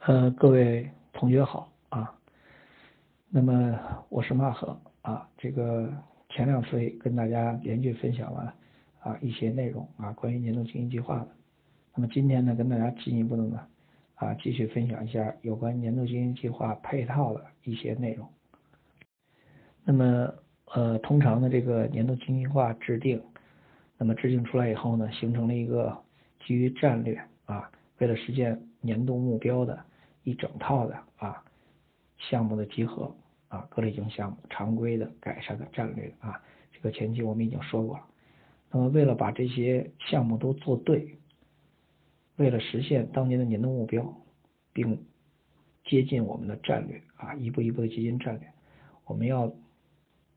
呃，各位同学好啊。那么我是马赫啊。这个前两次跟大家连续分享了啊一些内容啊，关于年度经营计划的。那么今天呢，跟大家进一步的呢啊继续分享一下有关年度经营计划配套的一些内容。那么呃，通常的这个年度经营计划制定，那么制定出来以后呢，形成了一个基于战略啊，为了实现年度目标的。一整套的啊项目的集合啊各类型项目常规的改善的战略啊这个前期我们已经说过了。那么为了把这些项目都做对，为了实现当年的年度目标，并接近我们的战略啊一步一步的接近战略，我们要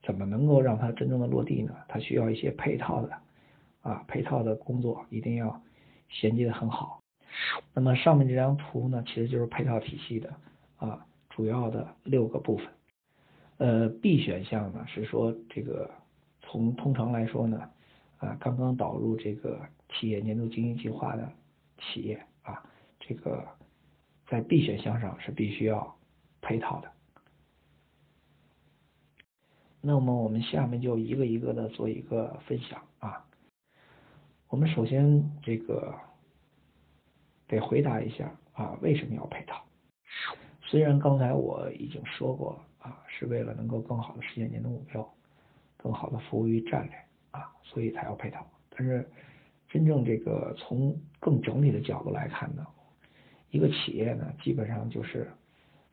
怎么能够让它真正的落地呢？它需要一些配套的啊配套的工作一定要衔接的很好。那么上面这张图呢，其实就是配套体系的啊主要的六个部分。呃，B 选项呢是说这个从通常来说呢啊刚刚导入这个企业年度经营计划的企业啊，这个在 B 选项上是必须要配套的。那么我们下面就一个一个的做一个分享啊。我们首先这个。得回答一下啊，为什么要配套？虽然刚才我已经说过啊，是为了能够更好的实现年度目标，更好的服务于战略啊，所以才要配套。但是真正这个从更整体的角度来看呢，一个企业呢，基本上就是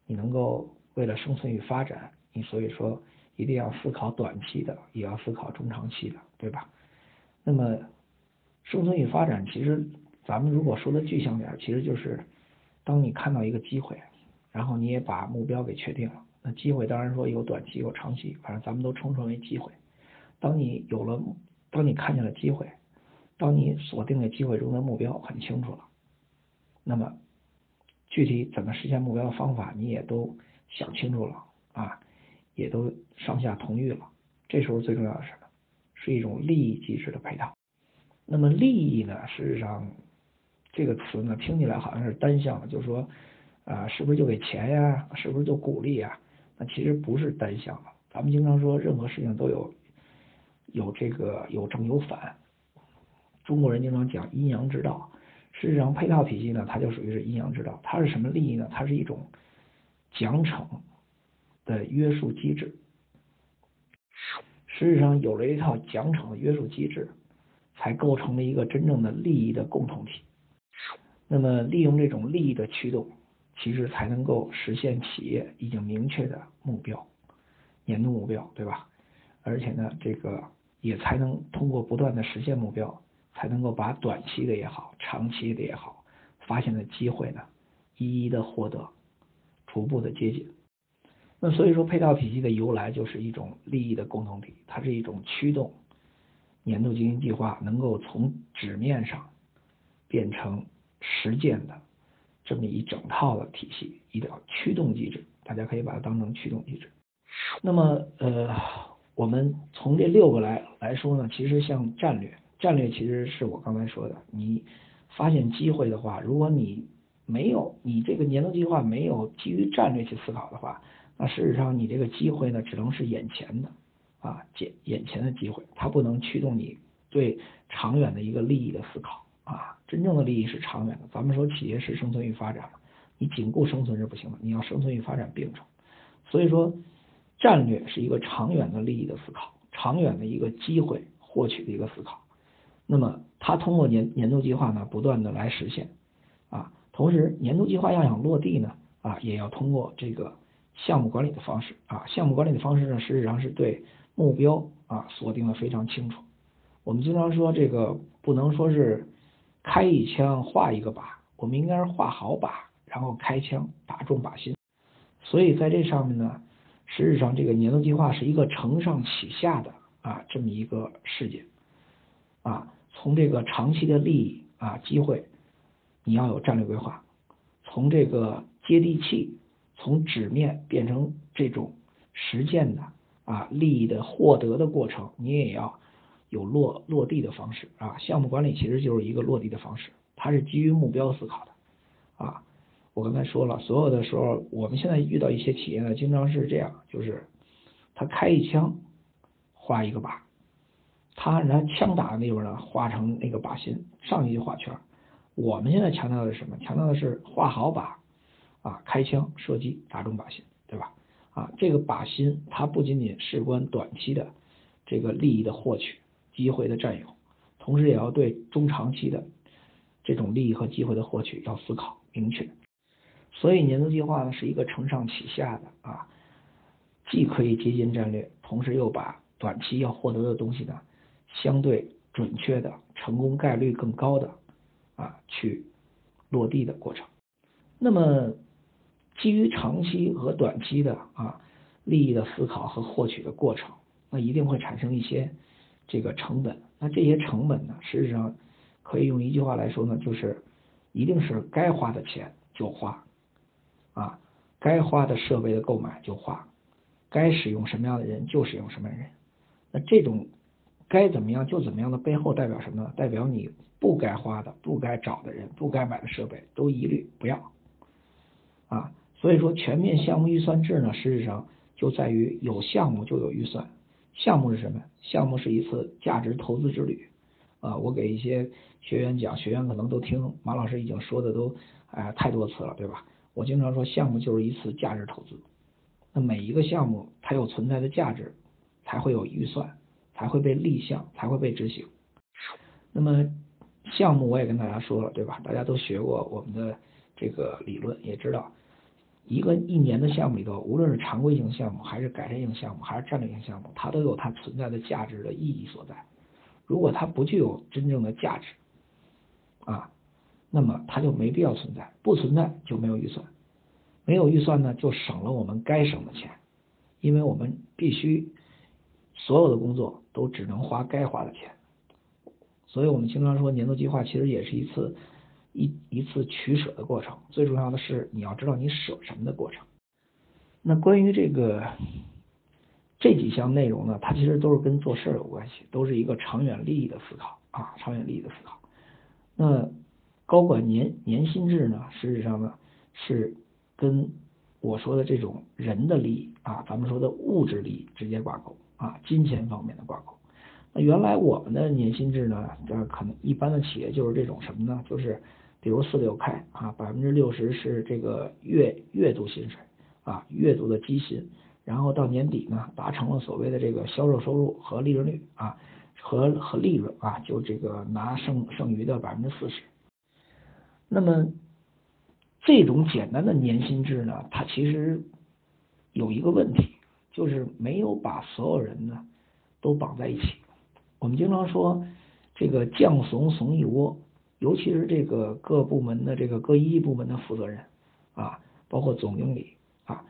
你能够为了生存与发展，你所以说一定要思考短期的，也要思考中长期的，对吧？那么生存与发展其实。咱们如果说的具象点，其实就是当你看到一个机会，然后你也把目标给确定了。那机会当然说有短期有长期，反正咱们都称之为机会。当你有了，当你看见了机会，当你锁定了机会中的目标很清楚了，那么具体怎么实现目标的方法你也都想清楚了啊，也都上下同意了。这时候最重要的是什么？是一种利益机制的配套。那么利益呢，事实上。这个词呢，听起来好像是单向的，就是说，啊，是不是就给钱呀？是不是就鼓励呀？那其实不是单向的。咱们经常说，任何事情都有有这个有正有反。中国人经常讲阴阳之道，事实上配套体系呢，它就属于是阴阳之道。它是什么利益呢？它是一种奖惩的约束机制。事实上，有了一套奖惩的约束机制，才构成了一个真正的利益的共同体。那么，利用这种利益的驱动，其实才能够实现企业已经明确的目标，年度目标，对吧？而且呢，这个也才能通过不断的实现目标，才能够把短期的也好，长期的也好，发现的机会呢，一一的获得，逐步的接近。那所以说，配套体系的由来就是一种利益的共同体，它是一种驱动年度经营计划能够从纸面上变成。实践的这么一整套的体系，一条驱动机制，大家可以把它当成驱动机制。那么，呃，我们从这六个来来说呢，其实像战略，战略其实是我刚才说的，你发现机会的话，如果你没有你这个年度计划没有基于战略去思考的话，那事实上你这个机会呢，只能是眼前的啊，眼眼前的机会，它不能驱动你对长远的一个利益的思考。啊，真正的利益是长远的。咱们说企业是生存与发展嘛，你仅顾生存是不行的，你要生存与发展并重。所以说，战略是一个长远的利益的思考，长远的一个机会获取的一个思考。那么，它通过年年度计划呢，不断的来实现。啊，同时年度计划要想落地呢，啊，也要通过这个项目管理的方式。啊，项目管理的方式呢，实际上是对目标啊锁定的非常清楚。我们经常说这个不能说是。开一枪画一个靶，我们应该是画好靶，然后开枪打中靶心。所以在这上面呢，实质上这个年度计划是一个承上启下的啊这么一个事件啊，从这个长期的利益啊机会，你要有战略规划；从这个接地气，从纸面变成这种实践的啊利益的获得的过程，你也要。有落落地的方式啊，项目管理其实就是一个落地的方式，它是基于目标思考的啊。我刚才说了，所有的时候，我们现在遇到一些企业呢，经常是这样，就是他开一枪画一个靶，他然后枪打的那边呢画成那个靶心，上去就画圈。我们现在强调的是什么？强调的是画好靶啊，开枪射击打中靶心，对吧？啊，这个靶心它不仅仅事关短期的这个利益的获取、机会的占有，同时也要对中长期的这种利益和机会的获取要思考明确。所以年度计划呢是一个承上启下的啊，既可以接近战略，同时又把短期要获得的东西呢相对准确的、成功概率更高的啊去落地的过程。那么基于长期和短期的啊利益的思考和获取的过程，那一定会产生一些这个成本。那这些成本呢，事实上可以用一句话来说呢，就是一定是该花的钱就花。啊，该花的设备的购买就花，该使用什么样的人就使用什么样的人。那这种该怎么样就怎么样的背后代表什么呢？代表你不该花的、不该找的人、不该买的设备都一律不要。啊，所以说全面项目预算制呢，实际上就在于有项目就有预算。项目是什么？项目是一次价值投资之旅。啊，我给一些学员讲，学员可能都听马老师已经说的都哎太多次了，对吧？我经常说，项目就是一次价值投资。那每一个项目它有存在的价值，才会有预算，才会被立项，才会被执行。那么项目我也跟大家说了，对吧？大家都学过我们的这个理论，也知道一个一年的项目里头，无论是常规性项目，还是改善性项目，还是战略性项目，它都有它存在的价值的意义所在。如果它不具有真正的价值，啊。那么它就没必要存在，不存在就没有预算，没有预算呢就省了我们该省的钱，因为我们必须所有的工作都只能花该花的钱，所以我们经常说年度计划其实也是一次一一次取舍的过程，最重要的是你要知道你舍什么的过程。那关于这个这几项内容呢，它其实都是跟做事有关系，都是一个长远利益的思考啊，长远利益的思考。那高管年年薪制呢，实际上呢是跟我说的这种人的利益啊，咱们说的物质利益直接挂钩啊，金钱方面的挂钩。那原来我们的年薪制呢，这可能一般的企业就是这种什么呢？就是比如四六开啊，百分之六十是这个月月度薪水啊，月度的基薪，然后到年底呢达成了所谓的这个销售收入和利润率啊，和和利润啊，就这个拿剩剩余的百分之四十。那么这种简单的年薪制呢，它其实有一个问题，就是没有把所有人呢都绑在一起。我们经常说这个将怂怂一窝，尤其是这个各部门的这个各一部门的负责人啊，包括总经理啊，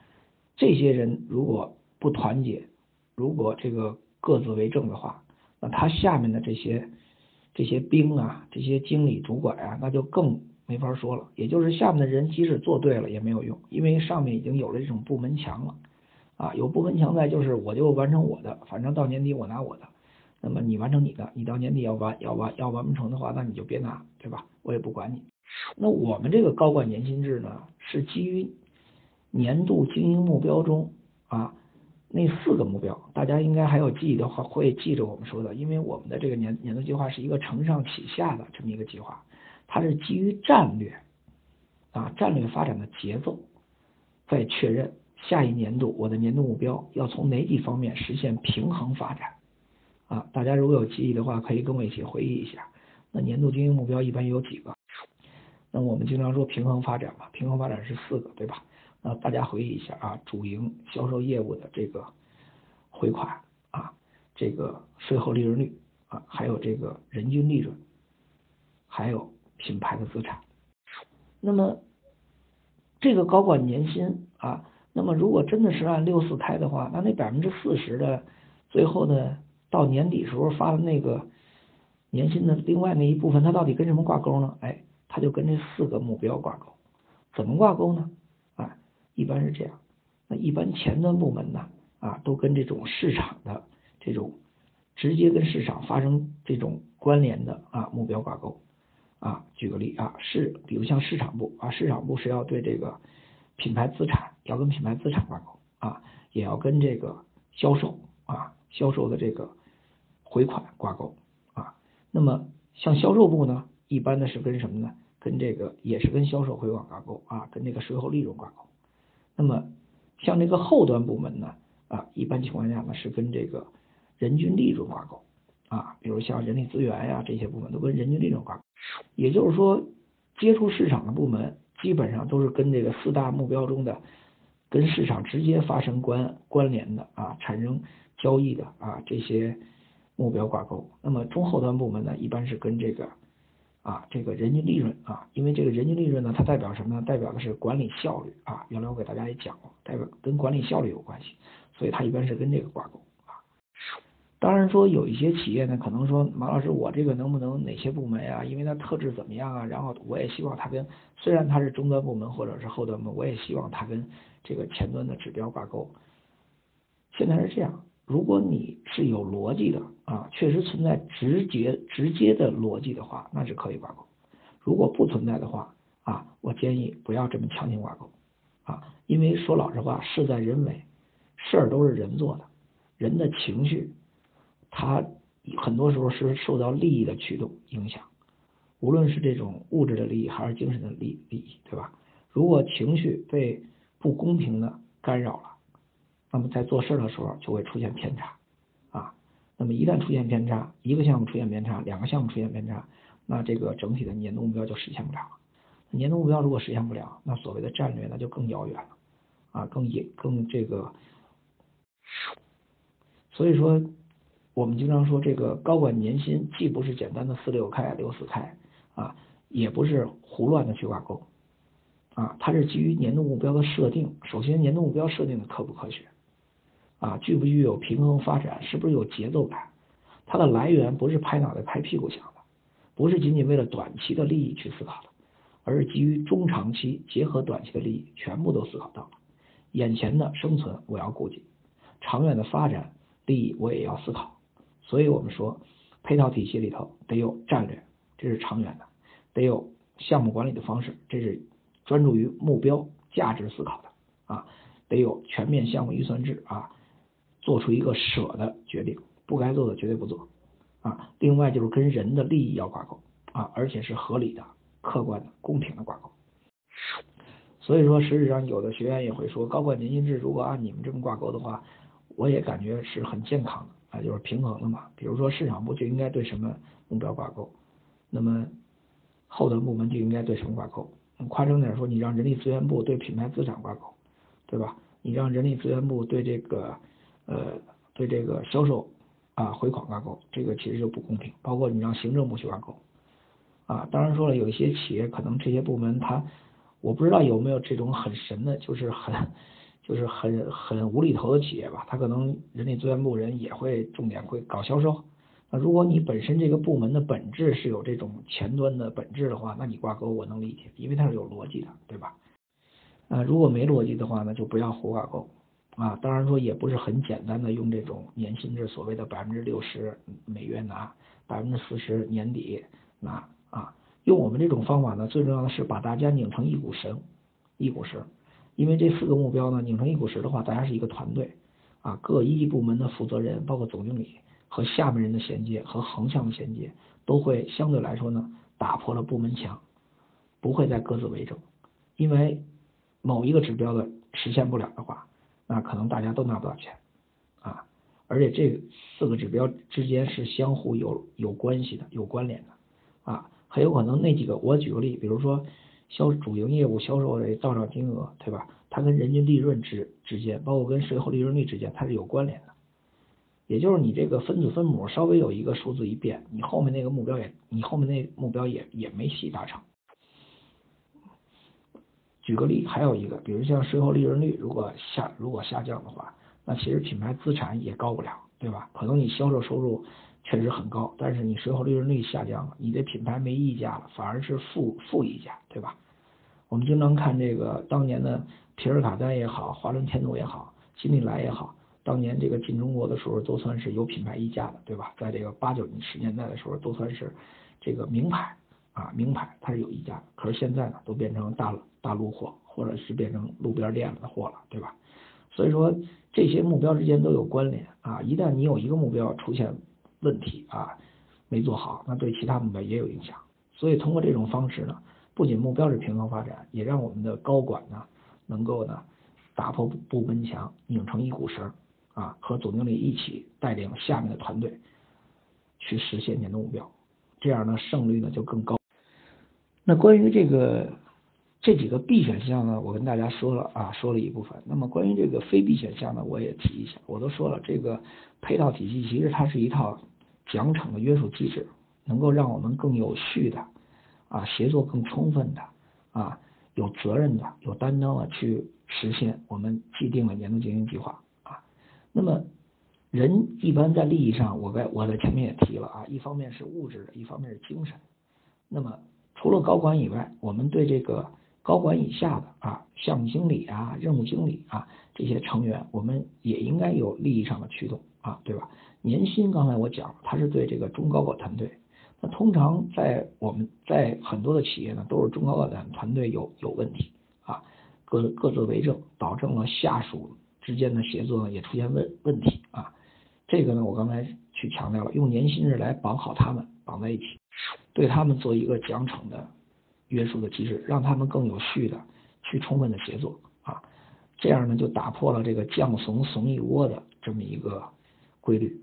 这些人如果不团结，如果这个各自为政的话，那他下面的这些这些兵啊，这些经理主管啊，那就更。没法说了，也就是下面的人即使做对了也没有用，因为上面已经有了这种部门墙了啊，有部门墙在，就是我就完成我的，反正到年底我拿我的，那么你完成你的，你到年底要完要完要完不成的话，那你就别拿，对吧？我也不管你。那我们这个高管年薪制呢，是基于年度经营目标中啊那四个目标，大家应该还有记忆的话会记着我们说的，因为我们的这个年年度计划是一个承上启下的这么一个计划。它是基于战略啊，战略发展的节奏，再确认下一年度我的年度目标要从哪几方面实现平衡发展啊？大家如果有记忆的话，可以跟我一起回忆一下。那年度经营目标一般有几个？那我们经常说平衡发展嘛，平衡发展是四个，对吧？那大家回忆一下啊，主营销售业务的这个回款啊，这个税后利润率啊，还有这个人均利润，还有。品牌的资产，那么这个高管年薪啊，那么如果真的是按六四开的话，那那百分之四十的最后的到年底时候发的那个年薪的另外那一部分，它到底跟什么挂钩呢？哎，它就跟这四个目标挂钩。怎么挂钩呢？啊，一般是这样。那一般前端部门呢，啊，都跟这种市场的这种直接跟市场发生这种关联的啊目标挂钩。啊，举个例啊，市比如像市场部啊，市场部是要对这个品牌资产要跟品牌资产挂钩啊，也要跟这个销售啊销售的这个回款挂钩啊。那么像销售部呢，一般的是跟什么呢？跟这个也是跟销售回款挂钩啊，跟这个税后利润挂钩。那么像这个后端部门呢啊，一般情况下呢是跟这个人均利润挂钩啊，比如像人力资源呀这些部门都跟人均利润挂钩。也就是说，接触市场的部门基本上都是跟这个四大目标中的跟市场直接发生关关联的啊，产生交易的啊这些目标挂钩。那么中后端部门呢，一般是跟这个啊这个人均利润啊，因为这个人均利润呢，它代表什么呢？代表的是管理效率啊。原来我给大家也讲过，代表跟管理效率有关系，所以它一般是跟这个挂钩啊。当然说有一些企业呢，可能说马老师，我这个能不能哪些部门呀？因为它特质怎么样啊？然后我也希望它跟虽然它是中端部门或者是后端部门，我也希望它跟这个前端的指标挂钩。现在是这样，如果你是有逻辑的啊，确实存在直接直接的逻辑的话，那是可以挂钩。如果不存在的话啊，我建议不要这么强行挂钩啊，因为说老实话，事在人为，事儿都是人做的，人的情绪。它很多时候是受到利益的驱动影响，无论是这种物质的利益还是精神的利利益，对吧？如果情绪被不公平的干扰了，那么在做事的时候就会出现偏差啊。那么一旦出现偏差，一个项目出现偏差，两个项目出现偏差，那这个整体的年度目标就实现不了了。年度目标如果实现不了，那所谓的战略那就更遥远了啊，更也更这个，所以说。我们经常说，这个高管年薪既不是简单的四六开、六四开啊，也不是胡乱的去挂钩啊，它是基于年度目标的设定。首先，年度目标设定的科不科学啊，具不具有平衡发展，是不是有节奏感？它的来源不是拍脑袋拍屁股想的，不是仅仅为了短期的利益去思考的，而是基于中长期结合短期的利益，全部都思考到了。眼前的生存我要顾及，长远的发展利益我也要思考。所以我们说，配套体系里头得有战略，这是长远的；得有项目管理的方式，这是专注于目标价值思考的啊；得有全面项目预算制啊，做出一个舍的决定，不该做的绝对不做啊。另外就是跟人的利益要挂钩啊，而且是合理的、客观的、公平的挂钩。所以说，实质上有的学员也会说，高管年薪制如果按你们这么挂钩的话，我也感觉是很健康的。啊，就是平衡的嘛。比如说市场部就应该对什么目标挂钩，那么后端部门就应该对什么挂钩。夸张点说，你让人力资源部对品牌资产挂钩，对吧？你让人力资源部对这个呃对这个销售啊回款挂钩，这个其实就不公平。包括你让行政部去挂钩啊，当然说了，有一些企业可能这些部门它我不知道有没有这种很神的，就是很。就是很很无厘头的企业吧，他可能人力资源部人也会重点会搞销售。那如果你本身这个部门的本质是有这种前端的本质的话，那你挂钩我能理解，因为它是有逻辑的，对吧？啊，如果没逻辑的话呢，就不要胡挂钩啊。当然说也不是很简单的用这种年薪制，所谓的百分之六十每月拿，百分之四十年底拿啊。用我们这种方法呢，最重要的是把大家拧成一股绳，一股绳。因为这四个目标呢，拧成一股绳的话，大家是一个团队啊，各一级部门的负责人，包括总经理和下面人的衔接和横向的衔接，都会相对来说呢，打破了部门墙，不会再各自为政。因为某一个指标的实现不了的话，那可能大家都拿不到钱啊，而且这四个指标之间是相互有有关系的、有关联的啊，很有可能那几个，我举个例，比如说。销主营业务销售的到账金额，对吧？它跟人均利润之之间，包括跟税后利润率之间，它是有关联的。也就是你这个分子分母稍微有一个数字一变，你后面那个目标也，你后面那目标也也没戏达成。举个例，还有一个，比如像税后利润率如果下如果下降的话，那其实品牌资产也高不了，对吧？可能你销售收入。确实很高，但是你税后利润率下降了，你的品牌没溢价了，反而是负负溢价，对吧？我们经常看这个当年的皮尔卡丹也好，华伦天奴也好，金利来也好，当年这个进中国的时候都算是有品牌溢价的，对吧？在这个八九十年代的时候都算是这个名牌啊，名牌它是有溢价，可是现在呢都变成大大陆货，或者是变成路边店的货了，对吧？所以说这些目标之间都有关联啊，一旦你有一个目标出现问题啊，没做好，那对其他目标也有影响。所以通过这种方式呢，不仅目标是平衡发展，也让我们的高管呢能够呢打破部门墙，拧成一股绳啊，和总经理一起带领下面的团队去实现年度目标，这样呢胜率呢就更高。那关于这个。这几个 B 选项呢，我跟大家说了啊，说了一部分。那么关于这个非 B 选项呢，我也提一下。我都说了，这个配套体系其实它是一套奖惩的约束机制，能够让我们更有序的啊，协作更充分的啊，有责任的、有担当的去实现我们既定的年度经营计划啊。那么人一般在利益上，我在我在前面也提了啊，一方面是物质的，一方面是精神。那么除了高管以外，我们对这个。高管以下的啊，项目经理啊，任务经理啊，这些成员，我们也应该有利益上的驱动啊，对吧？年薪刚才我讲，它是对这个中高管团队。那通常在我们在很多的企业呢，都是中高管团队有有问题啊，各各自为政，导致了下属之间的协作呢也出现问问题啊。这个呢，我刚才去强调了，用年薪制来绑好他们，绑在一起，对他们做一个奖惩的。约束的机制，让他们更有序的去充分的协作啊，这样呢就打破了这个将怂怂一窝的这么一个规律。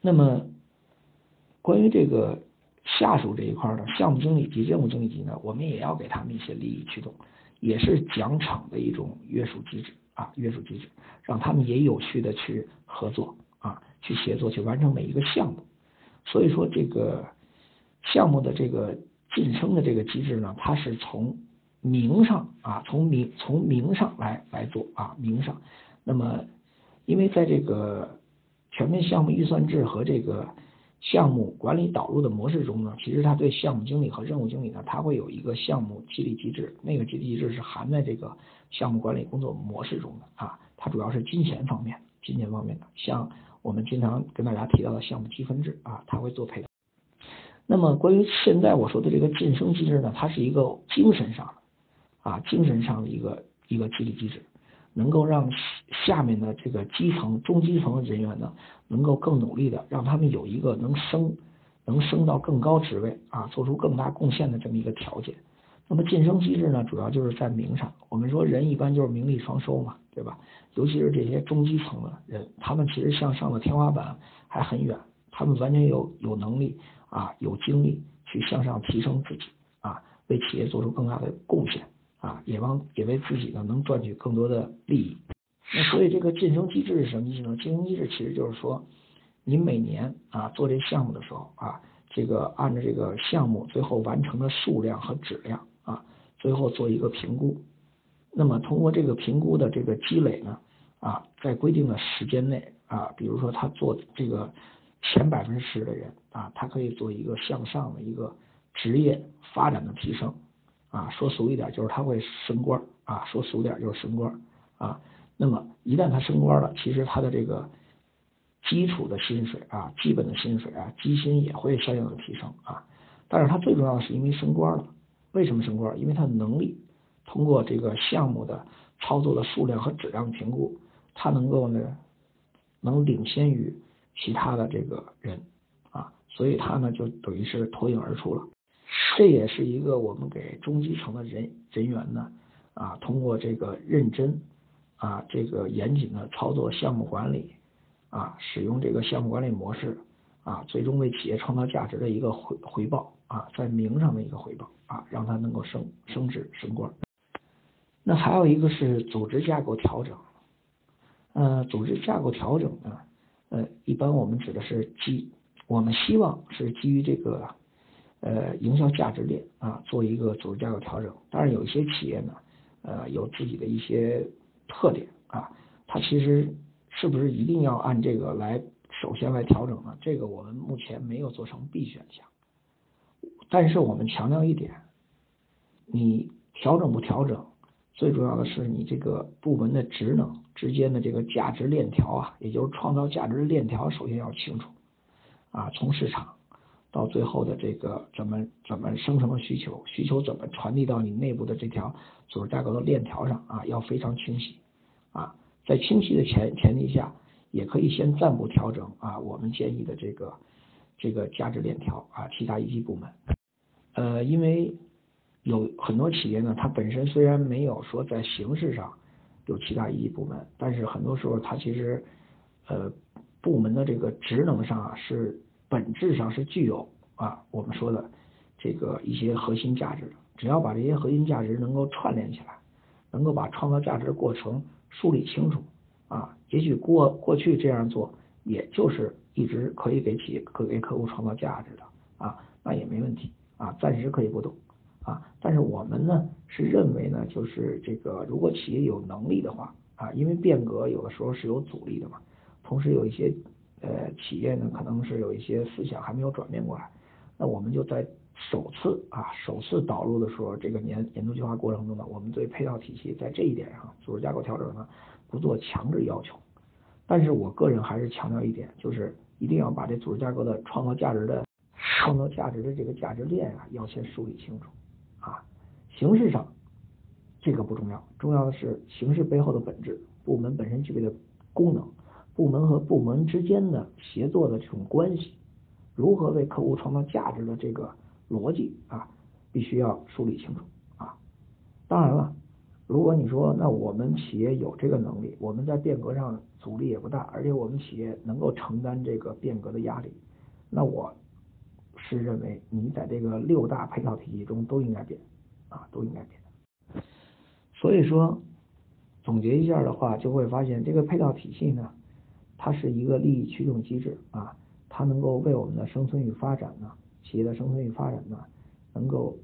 那么关于这个下属这一块呢，项目经理及任务经理级呢，我们也要给他们一些利益驱动，也是奖惩的一种约束机制啊，约束机制，让他们也有序的去合作啊，去协作，去完成每一个项目。所以说这个项目的这个。晋升的这个机制呢，它是从名上啊，从名从名上来来做啊，名上。那么，因为在这个全面项目预算制和这个项目管理导入的模式中呢，其实它对项目经理和任务经理呢，它会有一个项目激励机制，那个激励机制是含在这个项目管理工作模式中的啊，它主要是金钱方面，金钱方面的，像我们经常跟大家提到的项目积分制啊，它会做配套。那么关于现在我说的这个晋升机制呢，它是一个精神上的啊，精神上的一个一个激励机制，能够让下面的这个基层、中基层的人员呢，能够更努力的，让他们有一个能升、能升到更高职位啊，做出更大贡献的这么一个条件。那么晋升机制呢，主要就是在名上。我们说人一般就是名利双收嘛，对吧？尤其是这些中基层的人，他们其实向上的天花板还很远，他们完全有有能力。啊，有精力去向上提升自己啊，为企业做出更大的贡献啊，也帮也为自己呢能赚取更多的利益。那所以这个晋升机制是什么意思呢？晋升机制其实就是说，你每年啊做这项目的时候啊，这个按照这个项目最后完成的数量和质量啊，最后做一个评估。那么通过这个评估的这个积累呢啊，在规定的时间内啊，比如说他做这个。前百分之十的人啊，他可以做一个向上的一个职业发展的提升啊，说俗一点就是他会升官啊，说俗点就是升官啊。那么一旦他升官了，其实他的这个基础的薪水啊，基本的薪水啊，基薪也会相应的提升啊。但是他最重要的是因为升官了，为什么升官？因为他的能力通过这个项目的操作的数量和质量评估，他能够呢，能领先于。其他的这个人啊，所以他呢就等于是脱颖而出了。这也是一个我们给中基层的人人员呢啊，通过这个认真啊，这个严谨的操作项目管理啊，使用这个项目管理模式啊，最终为企业创造价值的一个回回报啊，在名上的一个回报啊，让他能够升升职升官。那还有一个是组织架构调整，呃，组织架构调整呢。呃，一般我们指的是基，我们希望是基于这个呃营销价值链啊，做一个组织架构调整。当然，有一些企业呢，呃，有自己的一些特点啊，它其实是不是一定要按这个来首先来调整呢？这个我们目前没有做成 B 选项。但是我们强调一点，你调整不调整？最重要的是，你这个部门的职能之间的这个价值链条啊，也就是创造价值链条，首先要清楚啊。从市场、到最后的这个怎么怎么生成的需求，需求怎么传递到你内部的这条组织架构的链条上啊，要非常清晰啊，在清晰的前前提下，也可以先暂不调整啊，我们建议的这个这个价值链条啊，其他一级部门，呃，因为有很多企业呢，它本身虽然没有说在形式上有其他一级部门，但是很多时候它其实呃部门的这个职能上啊是。本质上是具有啊，我们说的这个一些核心价值的。只要把这些核心价值能够串联起来，能够把创造价值的过程梳理清楚啊，也许过过去这样做，也就是一直可以给企业、可给客户创造价值的啊，那也没问题啊，暂时可以不动啊。但是我们呢是认为呢，就是这个如果企业有能力的话啊，因为变革有的时候是有阻力的嘛，同时有一些。呃，企业呢可能是有一些思想还没有转变过来，那我们就在首次啊首次导入的时候，这个年年度计划过程中呢，我们对配套体系在这一点上组织架构调整呢不做强制要求，但是我个人还是强调一点，就是一定要把这组织架构的创造价值的创造价值的这个价值链啊要先梳理清楚，形式上这个不重要，重要的是形式背后的本质，部门本身具备的功能。部门和部门之间的协作的这种关系，如何为客户创造价值的这个逻辑啊，必须要梳理清楚啊。当然了，如果你说那我们企业有这个能力，我们在变革上阻力也不大，而且我们企业能够承担这个变革的压力，那我是认为你在这个六大配套体系中都应该变啊，都应该变。所以说总结一下的话，就会发现这个配套体系呢。它是一个利益驱动机制啊，它能够为我们的生存与发展呢，企业的生存与发展呢，能够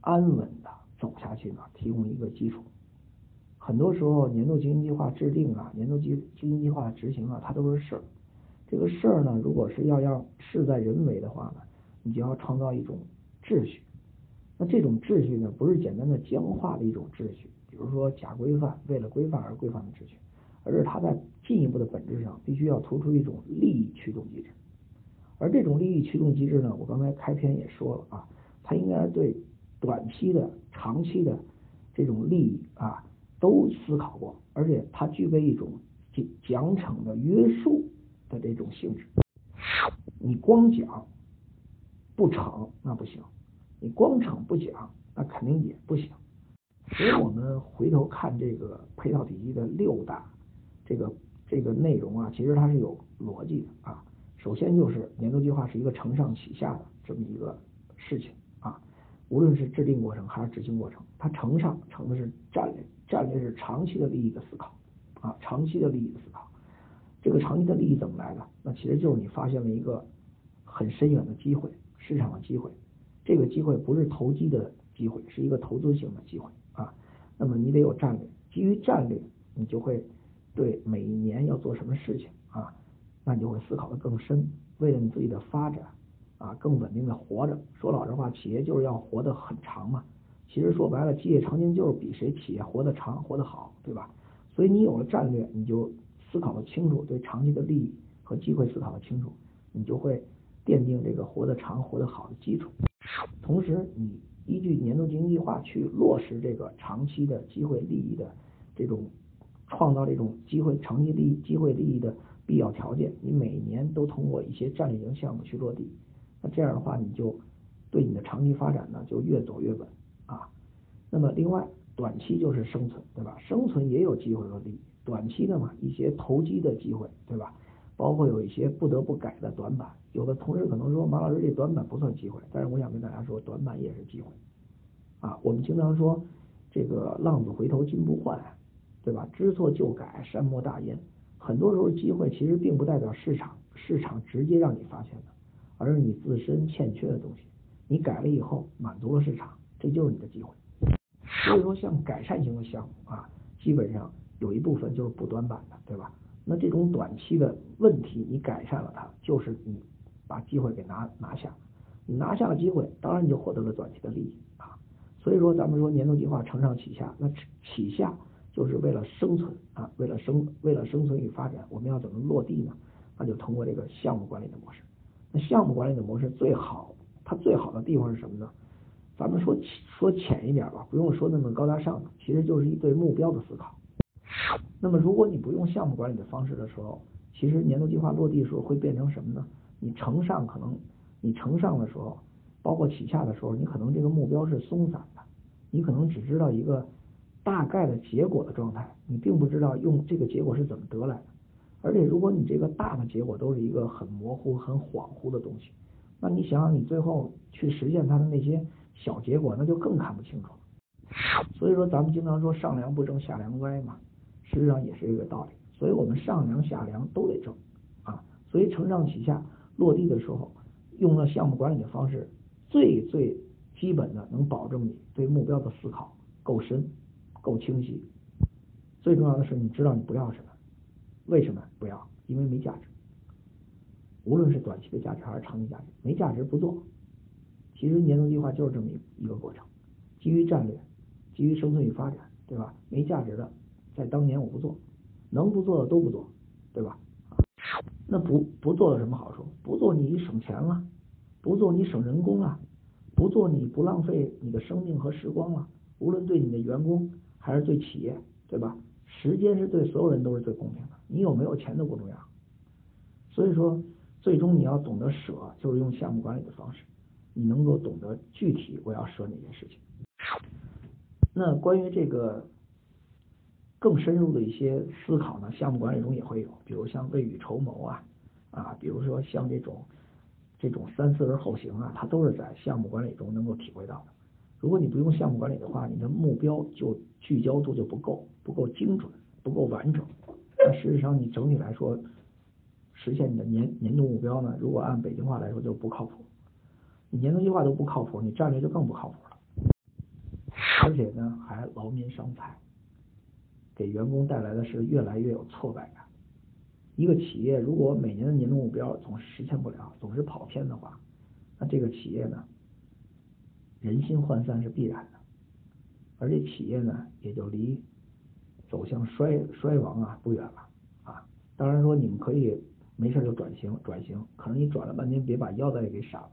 安稳的走下去呢，提供一个基础。很多时候，年度经营计划制定啊，年度经经营计划执行啊，它都是事儿。这个事儿呢，如果是要让事在人为的话呢，你就要创造一种秩序。那这种秩序呢，不是简单的僵化的一种秩序，比如说假规范，为了规范而规范的秩序。而是它在进一步的本质上必须要突出一种利益驱动机制，而这种利益驱动机制呢，我刚才开篇也说了啊，它应该对短期的、长期的这种利益啊都思考过，而且它具备一种奖奖惩的约束的这种性质。你光奖不惩那不行，你光惩不讲那肯定也不行。所以我们回头看这个配套体系的六大。这个这个内容啊，其实它是有逻辑的啊。首先就是年度计划是一个承上启下的这么一个事情啊，无论是制定过程还是执行过程，它承上承的是战略，战略是长期的利益的思考啊，长期的利益的思考。这个长期的利益怎么来的？那其实就是你发现了一个很深远的机会，市场的机会。这个机会不是投机的机会，是一个投资性的机会啊。那么你得有战略，基于战略，你就会。对每一年要做什么事情啊，那你就会思考的更深。为了你自己的发展啊，更稳定的活着。说老实话，企业就是要活得很长嘛。其实说白了，基业长青就是比谁企业活得长、活得好，对吧？所以你有了战略，你就思考的清楚，对长期的利益和机会思考的清楚，你就会奠定这个活得长、活得好的基础。同时，你依据年度经营计划去落实这个长期的机会利益的这种。创造这种机会、长期利益、机会利益的必要条件，你每年都通过一些战略型项目去落地，那这样的话，你就对你的长期发展呢就越走越稳啊。那么另外，短期就是生存，对吧？生存也有机会和利益，短期的嘛，一些投机的机会，对吧？包括有一些不得不改的短板。有的同事可能说，马老师这短板不算机会，但是我想跟大家说，短板也是机会啊。我们经常说这个浪子回头金不换。对吧？知错就改，善莫大焉。很多时候，机会其实并不代表市场，市场直接让你发现的，而是你自身欠缺的东西。你改了以后，满足了市场，这就是你的机会。所以说，像改善型的项目啊，基本上有一部分就是补短板的，对吧？那这种短期的问题，你改善了它，就是你把机会给拿拿下。你拿下了机会，当然你就获得了短期的利益啊。所以说，咱们说年度计划承上启下，那启下。就是为了生存啊，为了生为了生存与发展，我们要怎么落地呢？那就通过这个项目管理的模式。那项目管理的模式最好，它最好的地方是什么呢？咱们说说浅一点吧，不用说那么高大上的，其实就是一对目标的思考。那么如果你不用项目管理的方式的时候，其实年度计划落地的时候会变成什么呢？你承上可能你承上的时候，包括起下的时候，你可能这个目标是松散的，你可能只知道一个大概的结果的状态，你并不知道用这个结果是怎么得来的。而且如果你这个大的结果都是一个很模糊、很恍惚的东西，那你想想你最后去实现它的那些。小结果那就更看不清楚了，所以说咱们经常说上梁不正下梁歪嘛，实际上也是这个道理。所以我们上梁下梁都得正啊，所以承上启下落地的时候，用了项目管理的方式，最最基本的能保证你对目标的思考够深、够清晰。最重要的是你知道你不要什么，为什么不要？因为没价值。无论是短期的价值还是长期价值，没价值不做。其实年度计划就是这么一一个过程，基于战略，基于生存与发展，对吧？没价值的，在当年我不做，能不做的都不做，对吧？那不不做有什么好处？不做你省钱了，不做你省人工了，不做你不浪费你的生命和时光了。无论对你的员工还是对企业，对吧？时间是对所有人都是最公平的，你有没有钱都不重要。所以说，最终你要懂得舍，就是用项目管理的方式。你能够懂得具体我要舍哪件事情？那关于这个更深入的一些思考呢？项目管理中也会有，比如像未雨绸缪啊啊，比如说像这种这种三思而后行啊，它都是在项目管理中能够体会到的。如果你不用项目管理的话，你的目标就聚焦度就不够，不够精准，不够完整。那事实上，你整体来说实现你的年年度目标呢？如果按北京话来说，就不靠谱。你年度计划都不靠谱，你战略就更不靠谱了。而且呢，还劳民伤财，给员工带来的是越来越有挫败感。一个企业如果每年的年度目标总是实现不了，总是跑偏的话，那这个企业呢，人心涣散是必然的，而且企业呢也就离走向衰衰亡啊不远了啊。当然说你们可以没事就转型转型，可能你转了半天，别把腰带给闪了。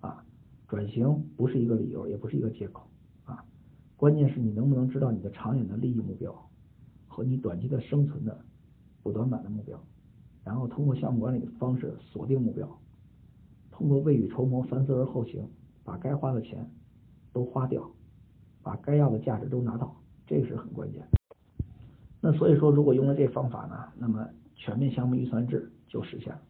啊，转型不是一个理由，也不是一个借口啊。关键是你能不能知道你的长远的利益目标和你短期的生存的补短板的目标，然后通过项目管理的方式锁定目标，通过未雨绸缪、三思而后行，把该花的钱都花掉，把该要的价值都拿到，这个是很关键。那所以说，如果用了这方法呢，那么全面项目预算制就实现了。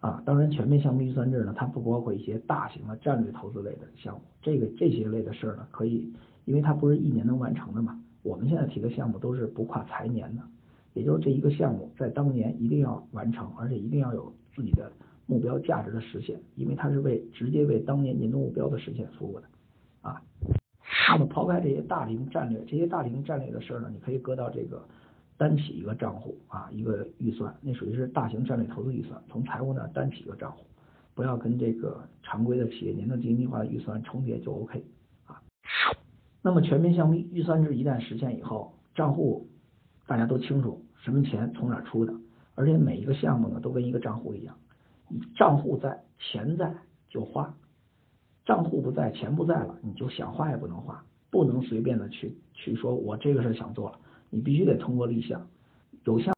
啊，当然，全面项目预算制呢，它不包括一些大型的战略投资类的项目。这个这些类的事儿呢，可以，因为它不是一年能完成的嘛。我们现在提的项目都是不跨财年的，也就是这一个项目在当年一定要完成，而且一定要有自己的目标价值的实现，因为它是为直接为当年年度目标的实现服务的。啊，那么抛开这些大龄战略，这些大龄战略的事儿呢，你可以搁到这个。单起一个账户啊，一个预算，那属于是大型战略投资预算，从财务那单起一个账户，不要跟这个常规的企业年度经营计划的预算重叠就 OK 啊。那么全面项目预算制一旦实现以后，账户大家都清楚什么钱从哪出的，而且每一个项目呢都跟一个账户一样，账户在钱在就花，账户不在钱不在了，你就想花也不能花，不能随便的去去说我这个事想做了。你必须得通过立项，有项